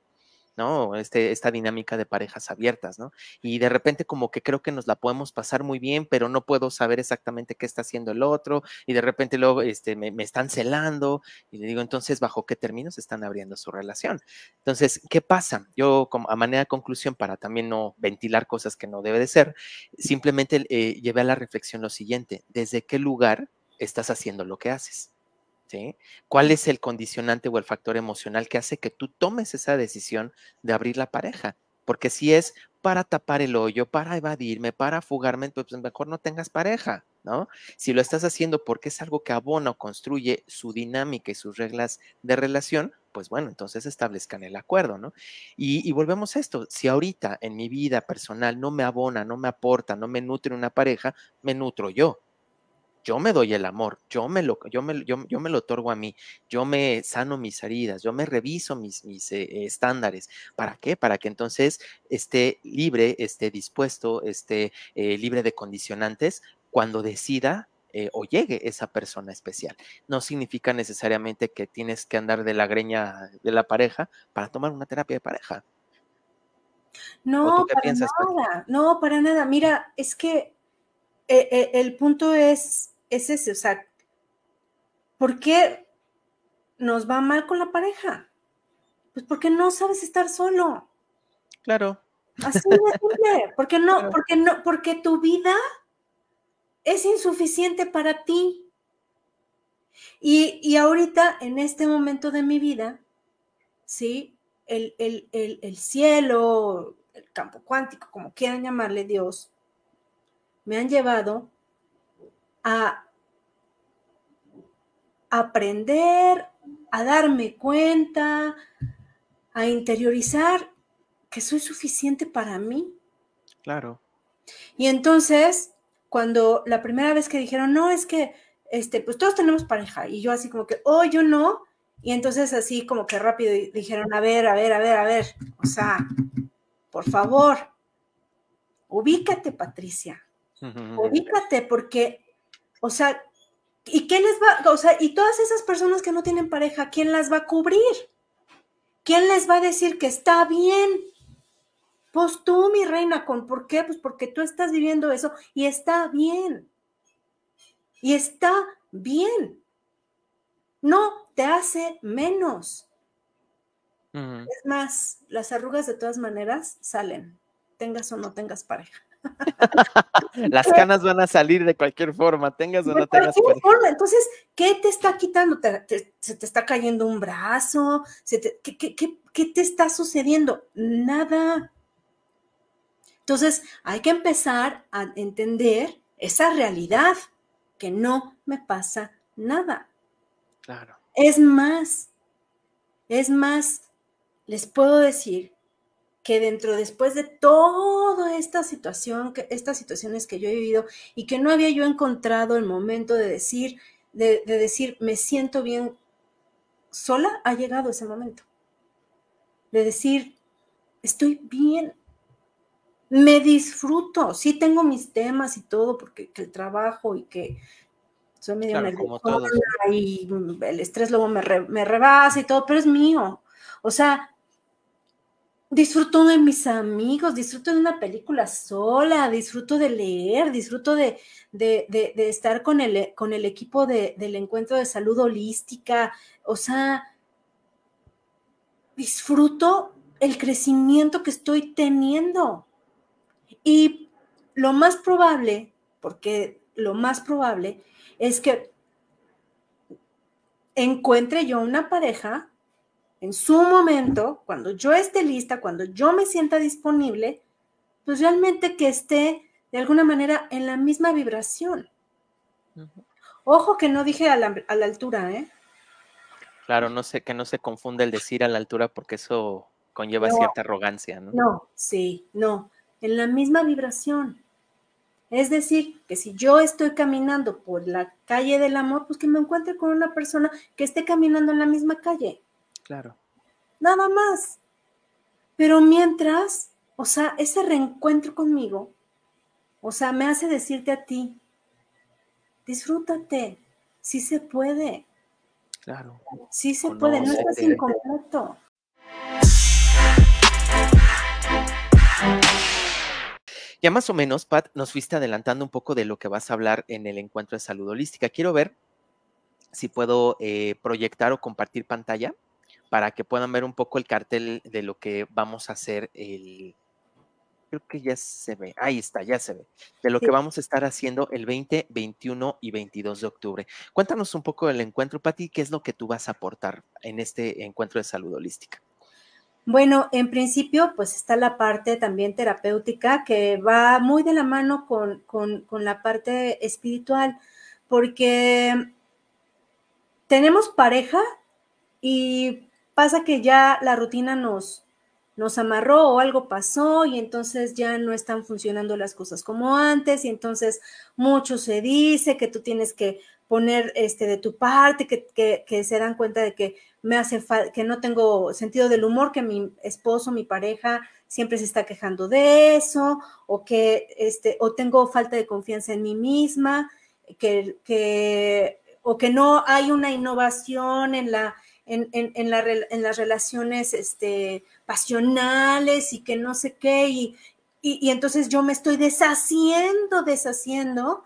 ¿No? Este, esta dinámica de parejas abiertas, ¿no? Y de repente como que creo que nos la podemos pasar muy bien, pero no puedo saber exactamente qué está haciendo el otro, y de repente luego este, me, están celando, y le digo, entonces, ¿bajo qué términos están abriendo su relación? Entonces, ¿qué pasa? Yo, como, a manera de conclusión, para también no ventilar cosas que no debe de ser, simplemente eh, llevé a la reflexión lo siguiente, ¿desde qué lugar estás haciendo lo que haces? ¿Cuál es el condicionante o el factor emocional que hace que tú tomes esa decisión de abrir la pareja? Porque si es para tapar el hoyo, para evadirme, para fugarme, pues mejor no tengas pareja. ¿no? Si lo estás haciendo porque es algo que abona o construye su dinámica y sus reglas de relación, pues bueno, entonces establezcan el acuerdo, ¿no? Y, y, volvemos a esto, si ahorita en mi vida personal no me abona, no me aporta, no me nutre una pareja, me nutro yo, yo me doy el amor, yo me lo, yo me, yo, me lo otorgo a mí, yo me sano mis heridas, yo me reviso mis, mis eh, estándares. ¿Para qué? Para que entonces esté libre, esté dispuesto, esté eh, libre de condicionantes cuando decida eh, o llegue esa persona especial. No significa necesariamente que tienes que andar de la greña de la pareja para tomar una terapia de pareja. No, para nada, no, para nada. Mira, es que el punto es es ese, o sea, ¿por qué nos va mal con la pareja? Pues porque no sabes estar solo. Claro. Así de simple. Porque no, porque no, porque tu vida es insuficiente para ti. Y, y ahorita, en este momento de mi vida, ¿sí? El, el, el, el, cielo, el campo cuántico, como quieran llamarle Dios, me han llevado a aprender, a darme cuenta, a interiorizar que soy suficiente para mí. Claro. Y entonces, cuando la primera vez que dijeron, no, es que, este, pues todos tenemos pareja, y yo así como que, oh, yo no, y entonces así como que rápido dijeron, a ver, a ver, a ver, a ver, o sea, por favor, ubícate, Patricia, ubícate, porque o sea, ¿y qué les va? O sea, y todas esas personas que no tienen pareja, ¿quién las va a cubrir? ¿Quién les va a decir que está bien? Pues tú, mi reina, ¿con por qué? Pues porque tú estás viviendo eso y está bien. Y está bien. No te hace menos. Es más, las arrugas de todas maneras salen, tengas o no tengas pareja. Las canas van a salir de cualquier forma, tengas o no tengas. Forma. Entonces, ¿qué te está quitando? se te está cayendo un brazo? ¿qué, te está sucediendo? Nada. Entonces, hay que empezar a entender esa realidad, que no me pasa nada. Claro. Es más, es más, les puedo decir que dentro después de toda esta situación, que, estas situaciones que yo he vivido y que no había yo encontrado el momento de decir, de, decir, me siento bien sola, ha llegado ese momento. De decir, estoy bien, me disfruto, sí tengo mis temas y todo, porque el trabajo y que soy medio nerviosa y el estrés luego me, me rebasa y todo, pero es mío. O sea, disfruto de mis amigos, disfruto de una película sola, disfruto de leer, disfruto de, estar con el, con el equipo del encuentro de salud holística, o sea, disfruto el crecimiento que estoy teniendo. Y lo más probable, porque lo más probable es que encuentre yo una pareja en su momento, cuando yo esté lista, cuando yo me sienta disponible, pues realmente que esté de alguna manera en la misma vibración. Ojo que no dije a la, altura, ¿eh? Claro, no sé, que no se confunde el decir a la altura porque eso conlleva cierta arrogancia, ¿no? No, sí, no, en la misma vibración. Es decir, que si yo estoy caminando por la calle del amor, pues que me encuentre con una persona que esté caminando en la misma calle. Claro. Nada más. Pero mientras, o sea, ese reencuentro conmigo, o sea, me hace decirte a ti, disfrútate, sí se puede. Claro. Sí se puede, no estás incompleto. Ya más o menos, Pat, nos fuiste adelantando un poco de lo que vas a hablar en el encuentro de salud holística. Quiero ver si puedo eh, proyectar o compartir pantalla para que puedan ver un poco el cartel de lo que vamos a hacer el, creo que ya se ve, ahí está, ya se ve, de lo que vamos a estar haciendo el 20, 21 y 22 de octubre. Cuéntanos un poco del encuentro, Pati, ¿qué es lo que tú vas a aportar en este encuentro de salud holística? Bueno, en principio, pues está la parte también terapéutica que va muy de la mano con, la parte espiritual, porque tenemos pareja y pasa que ya la rutina nos, nos amarró o algo pasó y entonces ya no están funcionando las cosas como antes y entonces mucho se dice que tú tienes que poner este de tu parte, que, que se dan cuenta de que me hace que no tengo sentido del humor, que mi esposo, mi pareja siempre se está quejando de eso, o que este, o tengo falta de confianza en mí misma, que, que o que no hay una innovación en la en, en, la, en las relaciones este, pasionales y que no sé qué, y, y, entonces yo me estoy deshaciendo, deshaciendo,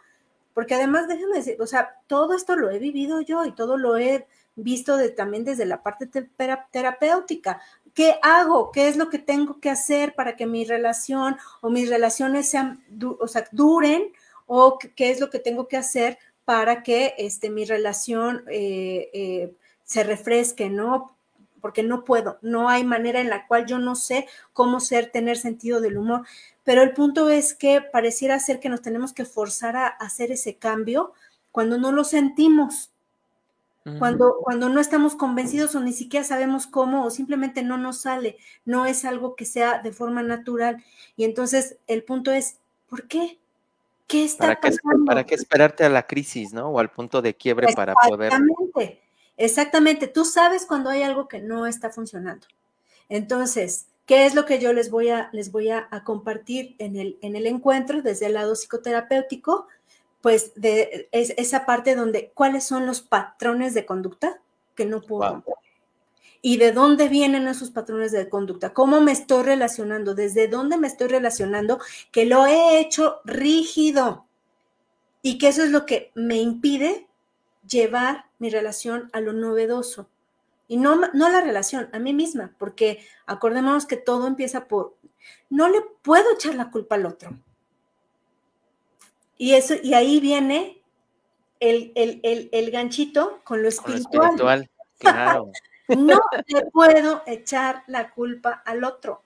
porque además déjenme decir, o sea, todo esto lo he vivido yo y todo lo he visto de, también desde la parte terapéutica. ¿Qué hago? ¿Qué es lo que tengo que hacer para que mi relación o mis relaciones sean, o sea, duren? ¿O qué es lo que tengo que hacer para que este, mi relación eh, eh, se refresque, ¿no? Porque no puedo, no hay manera en la cual yo no sé cómo ser, tener sentido del humor. Pero el punto es que pareciera ser que nos tenemos que forzar a hacer ese cambio cuando no lo sentimos cuando, cuando no estamos convencidos o ni siquiera sabemos cómo o simplemente no nos sale, no es algo que sea de forma natural. Y entonces el punto es, ¿por qué? ¿Qué está ¿Para pasando? ¿Para qué esperarte a la crisis, no? O al punto de quiebre para poder... Exactamente, exactamente. Tú sabes cuando hay algo que no está funcionando. Entonces, ¿qué es lo que yo les voy a, les voy a, a compartir en el, en el encuentro desde el lado psicoterapéutico? pues de es, esa parte donde cuáles son los patrones de conducta que no puedo y de dónde vienen esos patrones de conducta, cómo me estoy relacionando, desde dónde me estoy relacionando, que lo he hecho rígido y que eso es lo que me impide llevar mi relación a lo novedoso. Y no, no la relación, a mí misma, porque acordémonos que todo empieza por, no le puedo echar la culpa al otro. Y, eso, y ahí viene el, el, ganchito con lo espiritual. claro. no le puedo echar la culpa al otro.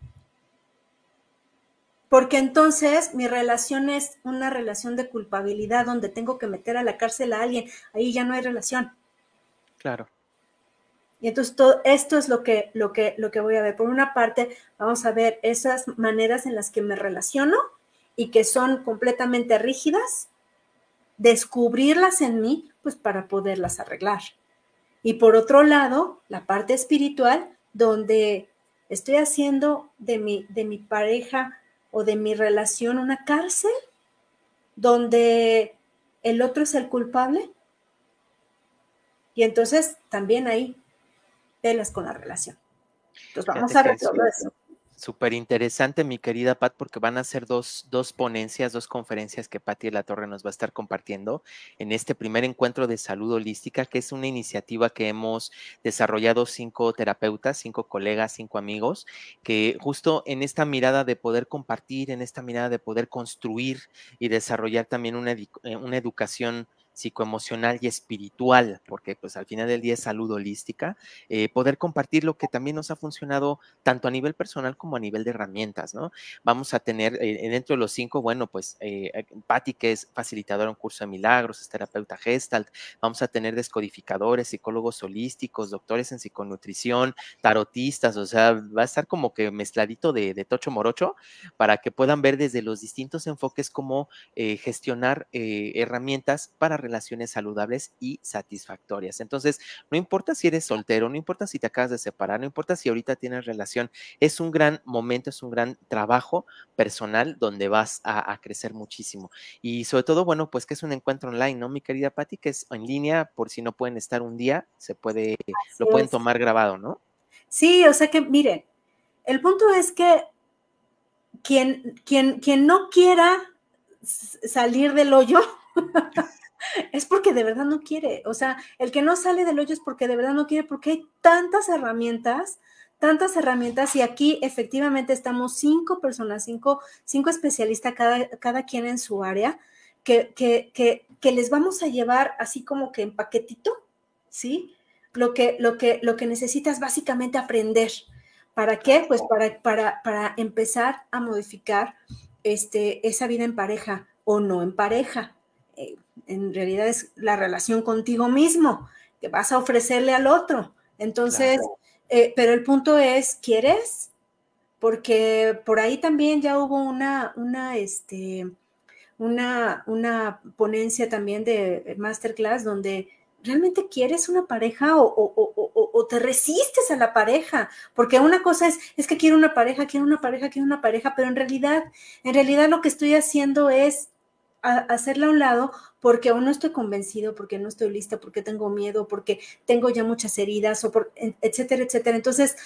Porque entonces mi relación es una relación de culpabilidad donde tengo que meter a la cárcel a alguien. Ahí ya no hay relación. Claro. Y entonces todo esto es lo que, lo, que, lo que voy a ver. Por una parte, vamos a ver esas maneras en las que me relaciono y que son completamente rígidas, descubrirlas en mí, pues para poderlas arreglar. Y por otro lado, la parte espiritual, donde estoy haciendo de mi, de mi pareja o de mi relación una cárcel, donde el otro es el culpable. Y entonces también hay telas con la relación. Entonces vamos a ver todo eso. Súper interesante, mi querida Pat, porque van a ser dos, dos ponencias, dos conferencias que Patti de la Torre nos va a estar compartiendo en este primer encuentro de salud holística, que es una iniciativa que hemos desarrollado cinco terapeutas, cinco colegas, cinco amigos, que justo en esta mirada de poder compartir, en esta mirada de poder construir y desarrollar también una, eh, una educación psicoemocional y espiritual, porque pues al final del día es salud holística, eh, poder compartir lo que también nos ha funcionado tanto a nivel personal como a nivel de herramientas, ¿no? Vamos a tener eh, dentro de los cinco, bueno, pues eh, Patti, que es facilitadora en curso de milagros, es terapeuta gestalt, vamos a tener descodificadores, psicólogos holísticos, doctores en psiconutrición, tarotistas, o sea, va a estar como que mezcladito de, de tocho morocho para que puedan ver desde los distintos enfoques cómo gestionar herramientas para relaciones saludables y satisfactorias. Entonces, no importa si eres soltero, no importa si te acabas de separar, no importa si ahorita tienes relación, es un gran momento, es un gran trabajo personal donde vas a, crecer muchísimo. Y sobre todo, bueno, pues que es un encuentro online, ¿no, mi querida Patti? Que es en línea, por si no pueden estar un día, se puede, lo pueden tomar grabado, ¿no? Sí, o sea que, miren, el punto es que quien, quien, quien no quiera salir del hoyo, es porque de verdad no quiere. O sea, el que no sale del hoyo es porque de verdad no quiere, porque hay tantas herramientas, tantas herramientas, y aquí efectivamente estamos cinco personas, cinco, cinco especialistas, cada, cada quien en su área, que, que, que, que les vamos a llevar así como que en paquetito, ¿sí? Lo que, lo que, lo que necesitas básicamente aprender ¿Para qué? Pues para, para, para empezar a modificar este, esa vida en pareja o no en pareja. En realidad es la relación contigo mismo que vas a ofrecerle al otro. Entonces, eh, pero el punto es, ¿quieres? Porque por ahí también ya hubo una, una, este, una, una ponencia también de masterclass donde ¿realmente quieres una pareja o, te resistes a la pareja? Porque una cosa es, es que quiero una pareja, quiero una pareja, quiero una pareja, pero en realidad, en realidad lo que estoy haciendo es hacerla a un lado porque aún no estoy convencido, porque no estoy lista, porque tengo miedo, porque tengo ya muchas heridas, o por, etcétera, etcétera. Entonces,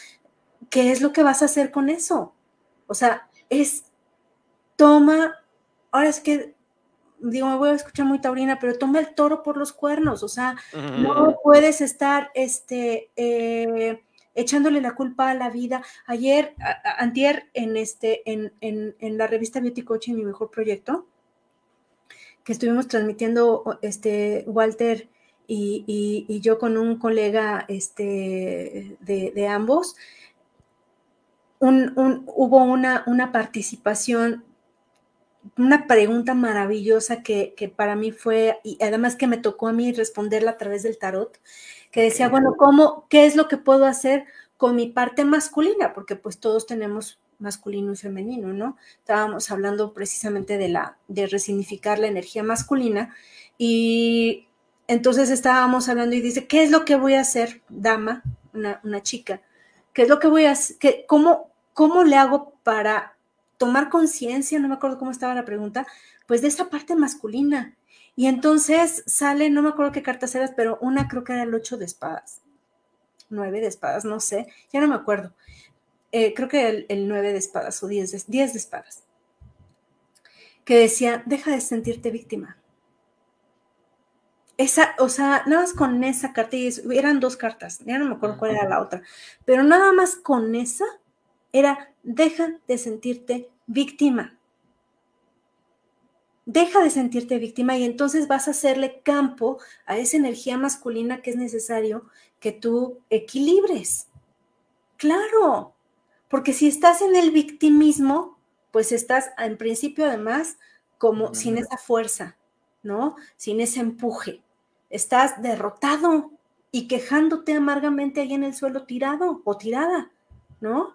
¿qué es lo que vas a hacer con eso? O sea, es, toma, ahora es que digo, me voy a escuchar muy taurina, pero toma el toro por los cuernos, o sea, no puedes estar, este, eh, echándole la culpa a la vida. Ayer, antier, en, este, en, en, la revista Beauty Coaching, mi mejor proyecto, que estuvimos transmitiendo, este, Walter y, yo con un colega, este, de, ambos, un, hubo una, una participación una pregunta maravillosa que, para mí fue, y además que me tocó a mí responderla a través del tarot, que decía, bueno, ¿cómo, qué es lo que puedo hacer con mi parte masculina? Porque pues todos tenemos masculino y femenino, ¿no? Estábamos hablando precisamente de la, de resignificar la energía masculina y entonces estábamos hablando y dice, ¿qué es lo que voy a hacer, dama, una, una chica? ¿Qué es lo que voy a hacer? cómo, ¿Cómo le hago para tomar conciencia, no me acuerdo cómo estaba la pregunta, pues de esa parte masculina. Y entonces sale, no me acuerdo qué cartas eras, pero una creo que era el ocho de espadas, nueve de espadas, no sé, ya no me acuerdo. Eh, creo que el, el, nueve de espadas o diez de, diez de espadas, que decía, deja de sentirte víctima. Esa, o sea, nada más con esa carta, y eran dos cartas, ya no me acuerdo cuál era la otra, pero nada más con esa era deja de sentirte víctima. Deja de sentirte víctima y entonces vas a hacerle campo a esa energía masculina que es necesario que tú equilibres. Claro, porque si estás en el victimismo, pues estás en principio además como sin esa fuerza, ¿no? Sin ese empuje. Estás derrotado y quejándote amargamente ahí en el suelo tirado o tirada, ¿no?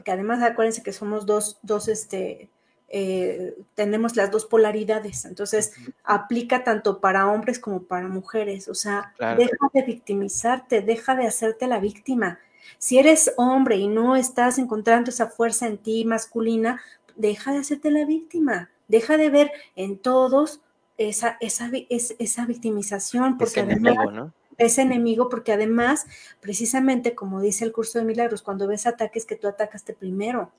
porque además acuérdense que somos dos, dos, este, eh, tenemos las dos polaridades, entonces aplica tanto para hombres como para mujeres, o sea, deja de victimizarte, deja de hacerte la víctima. Si eres hombre y no estás encontrando esa fuerza en ti masculina, deja de hacerte la víctima, deja de ver en todos esa, esa, esa victimización, porque además, ¿no? ese enemigo, porque además, precisamente como dice el curso de milagros, cuando ves ataques que tú atacaste primero.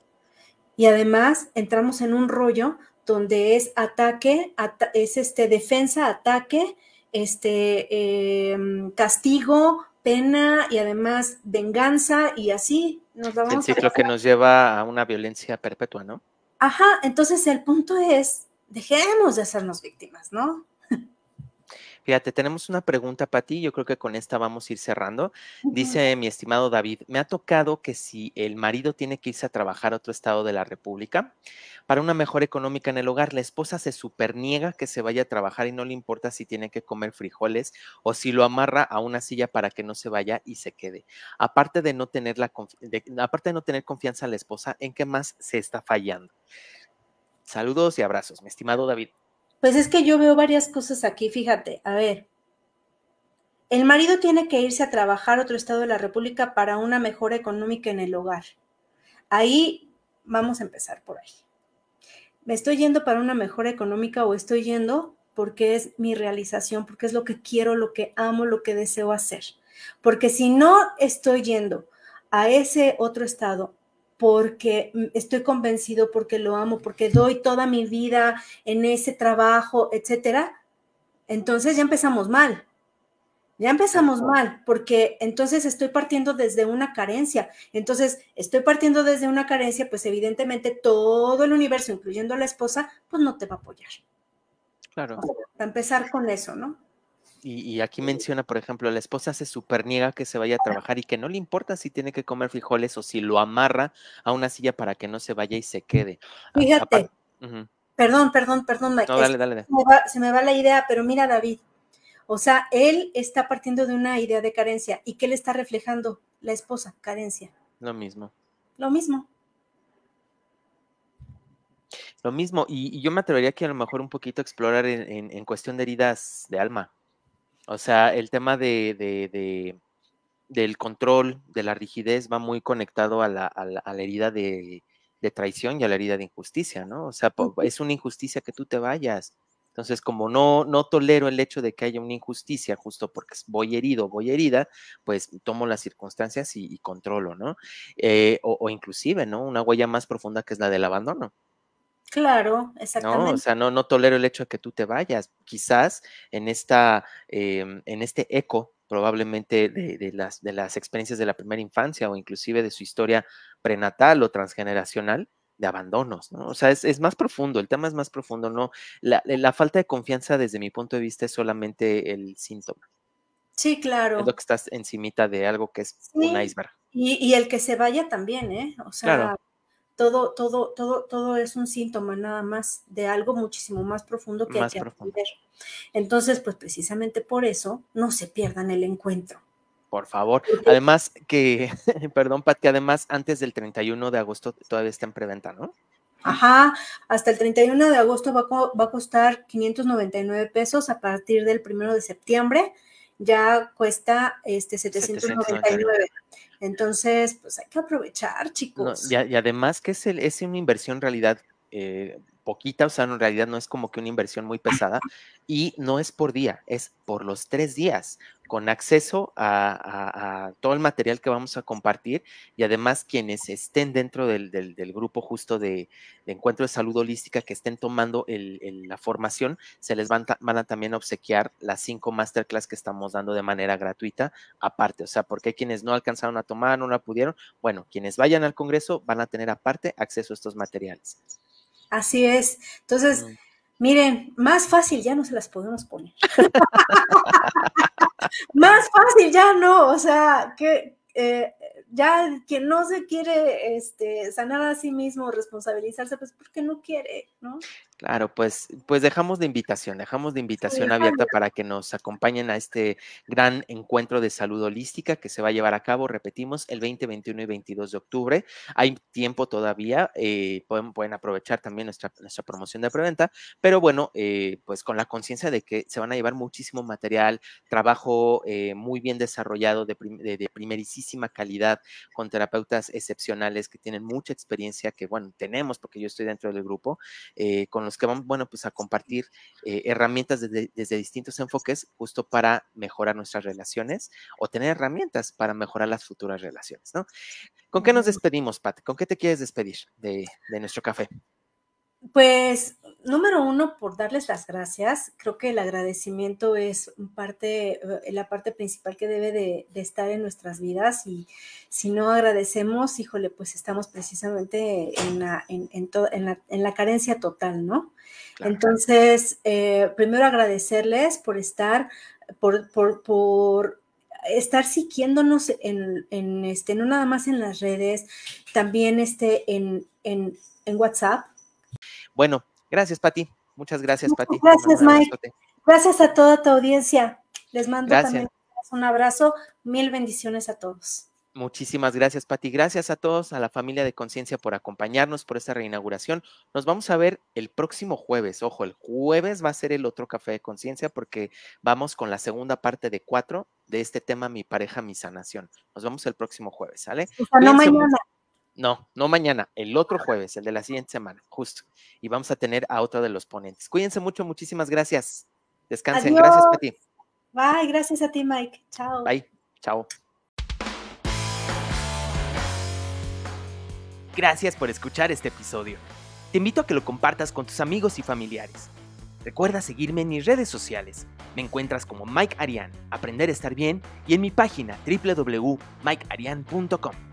Y además entramos en un rollo donde es ataque, es este defensa, ataque, este em, castigo, pena y además venganza y así nos vamos. El ciclo que nos lleva a una violencia perpetua, ¿no? Ajá, entonces el punto es, dejemos de hacernos víctimas, ¿no? Fíjate, tenemos una pregunta para ti, yo creo que con esta vamos a ir cerrando. Dice mi estimado David, me ha tocado que si el marido tiene que irse a trabajar a otro estado de la República para una mejor económica en el hogar, la esposa se superniega que se vaya a trabajar y no le importa si tiene que comer frijoles o si lo amarra a una silla para que no se vaya y se quede. Aparte de no tener, la, aparte de no tener confianza en la esposa, ¿en qué más se está fallando? Saludos y abrazos, mi estimado David. Pues es que yo veo varias cosas aquí, fíjate, a ver. El marido tiene que irse a trabajar a otro estado de la República para una mejora económica en el hogar. Ahí vamos a empezar por ahí. ¿Me estoy yendo para una mejora económica o estoy yendo porque es mi realización, porque es lo que quiero, lo que amo, lo que deseo hacer? Porque si no estoy yendo a ese otro estado porque estoy convencido, porque lo amo, porque doy toda mi vida en ese trabajo, etcétera, entonces ya empezamos mal. Ya empezamos mal, porque entonces estoy partiendo desde una carencia. Entonces, estoy partiendo desde una carencia, pues evidentemente todo el universo, incluyendo a la esposa, pues no te va a apoyar. Claro. Para empezar con eso, ¿no? Y, aquí menciona, por ejemplo, la esposa se superniega que se vaya a trabajar y que no le importa si tiene que comer frijoles o si lo amarra a una silla para que no se vaya y se quede. Fíjate, perdón, perdón, perdón, Mike. No, dale, dale. Se, me va, la idea, pero mira, David, o sea, él está partiendo de una idea de carencia. ¿Y qué le está reflejando la esposa? Carencia. Lo mismo. Lo mismo. Lo mismo, y, yo me atrevería que a lo mejor un poquito explorar en cuestión de heridas de alma o sea, el tema de, del control, de la rigidez, va muy conectado a la, herida de, traición y a la herida de injusticia, ¿no? O sea, es una injusticia que tú te vayas. Entonces, como no, no tolero el hecho de que haya una injusticia, justo porque voy herido, voy herida, pues tomo las circunstancias y, controlo, ¿no? Eh, o, o, inclusive, ¿no? Una huella más profunda que es la del abandono. Claro, exactamente. No, o sea, no, no tolero el hecho de que tú te vayas. Quizás en esta, em, en este eco, probablemente de, las, de las experiencias de la primera infancia o inclusive de su historia prenatal o transgeneracional, de abandonos, ¿no? O sea, es, más profundo, el tema es más profundo, ¿no? La, la, falta de confianza desde mi punto de vista es solamente el síntoma. Sí, claro. Es lo que estás encimita de algo que es un iceberg. Y, y, el que se vaya también, ¿eh? O sea, todo, todo, todo, todo es un síntoma nada más de algo muchísimo más profundo que hay que aprender. Entonces, pues precisamente por eso no se pierdan el encuentro. Por favor. Además que, perdón, Pat, que además antes del 31 de agosto todavía está en preventa, ¿no? Ajá, hasta el 31 de agosto va, va a costar 599 pesos, a partir del 1 de septiembre ya cuesta este 799. Entonces, pues hay que aprovechar, chicos. y, además que es, el, es una inversión en realidad eh, poquita, o sea, en realidad no es como que una inversión muy pesada y no es por día, es por los tres días, con acceso a, todo el material que vamos a compartir y además quienes estén dentro del, grupo justo de, encuentro de salud holística que estén tomando la formación, se les van, van, a también obsequiar las cinco masterclass que estamos dando de manera gratuita aparte, o sea, porque quienes no alcanzaron a tomar, no la pudieron, bueno, quienes vayan al Congreso van a tener aparte acceso a estos materiales. Así es. Entonces, miren, más fácil ya no se las podemos poner. más fácil ya no, o sea, que eh, ya quien no se quiere este, sanar a sí mismo, responsabilizarse, pues porque no quiere, ¿no? Claro, pues, pues dejamos de invitación, dejamos de invitación abierta para que nos acompañen a este gran encuentro de salud holística que se va a llevar a cabo, repetimos, el 20, 21 y 22 de octubre. Hay tiempo todavía, eh, pueden, pueden, aprovechar también nuestra, nuestra promoción de preventa, pero bueno, eh, pues con la conciencia de que se van a llevar muchísimo material, trabajo eh, muy bien desarrollado de, de, primerísima calidad con terapeutas excepcionales que tienen mucha experiencia, que bueno, tenemos porque yo estoy dentro del grupo, con los que van, bueno, pues a compartir eh, herramientas desde, distintos enfoques justo para mejorar nuestras relaciones o tener herramientas para mejorar las futuras relaciones, ¿no? ¿Con qué nos despedimos, Pat? ¿Con qué te quieres despedir de, de nuestro café? Pues número uno, por darles las gracias. Creo que el agradecimiento es parte, eh, la parte principal que debe de, estar en nuestras vidas y si no agradecemos, híjole, pues estamos precisamente en la, en, en, la, carencia total, ¿no? Entonces, eh, primero agradecerles por estar, por, por, estar siguiéndonos en, en, este, no nada más en las redes, también este, en, en, en WhatsApp. Bueno, Gracias, Pati. Muchas gracias, Pati. Gracias, Mike. Gracias a toda tu audiencia. Les mando también un abrazo. Mil bendiciones a todos. Muchísimas gracias, Pati. Gracias a todos, a la familia de Conciencia por acompañarnos por esta reinauguración. Nos vamos a ver el próximo jueves. Ojo, el jueves va a ser el otro café de conciencia porque vamos con la segunda parte de cuatro de este tema Mi pareja, mi sanación. Nos vemos el próximo jueves, ¿sale? no mañana. No, no mañana, el otro jueves, el de la siguiente semana, justo. Y vamos a tener a otro de los ponentes. Cuídense mucho, muchísimas gracias. Descansen. Gracias, Peti. Bye, gracias a ti, Mike. Chao. Bye, chao. Gracias por escuchar este episodio. Te invito a que lo compartas con tus amigos y familiares. Recuerda seguirme en mis redes sociales. Me encuentras como Mike Arian, Aprender a Estar Bien, y en mi página www.mikearian.com.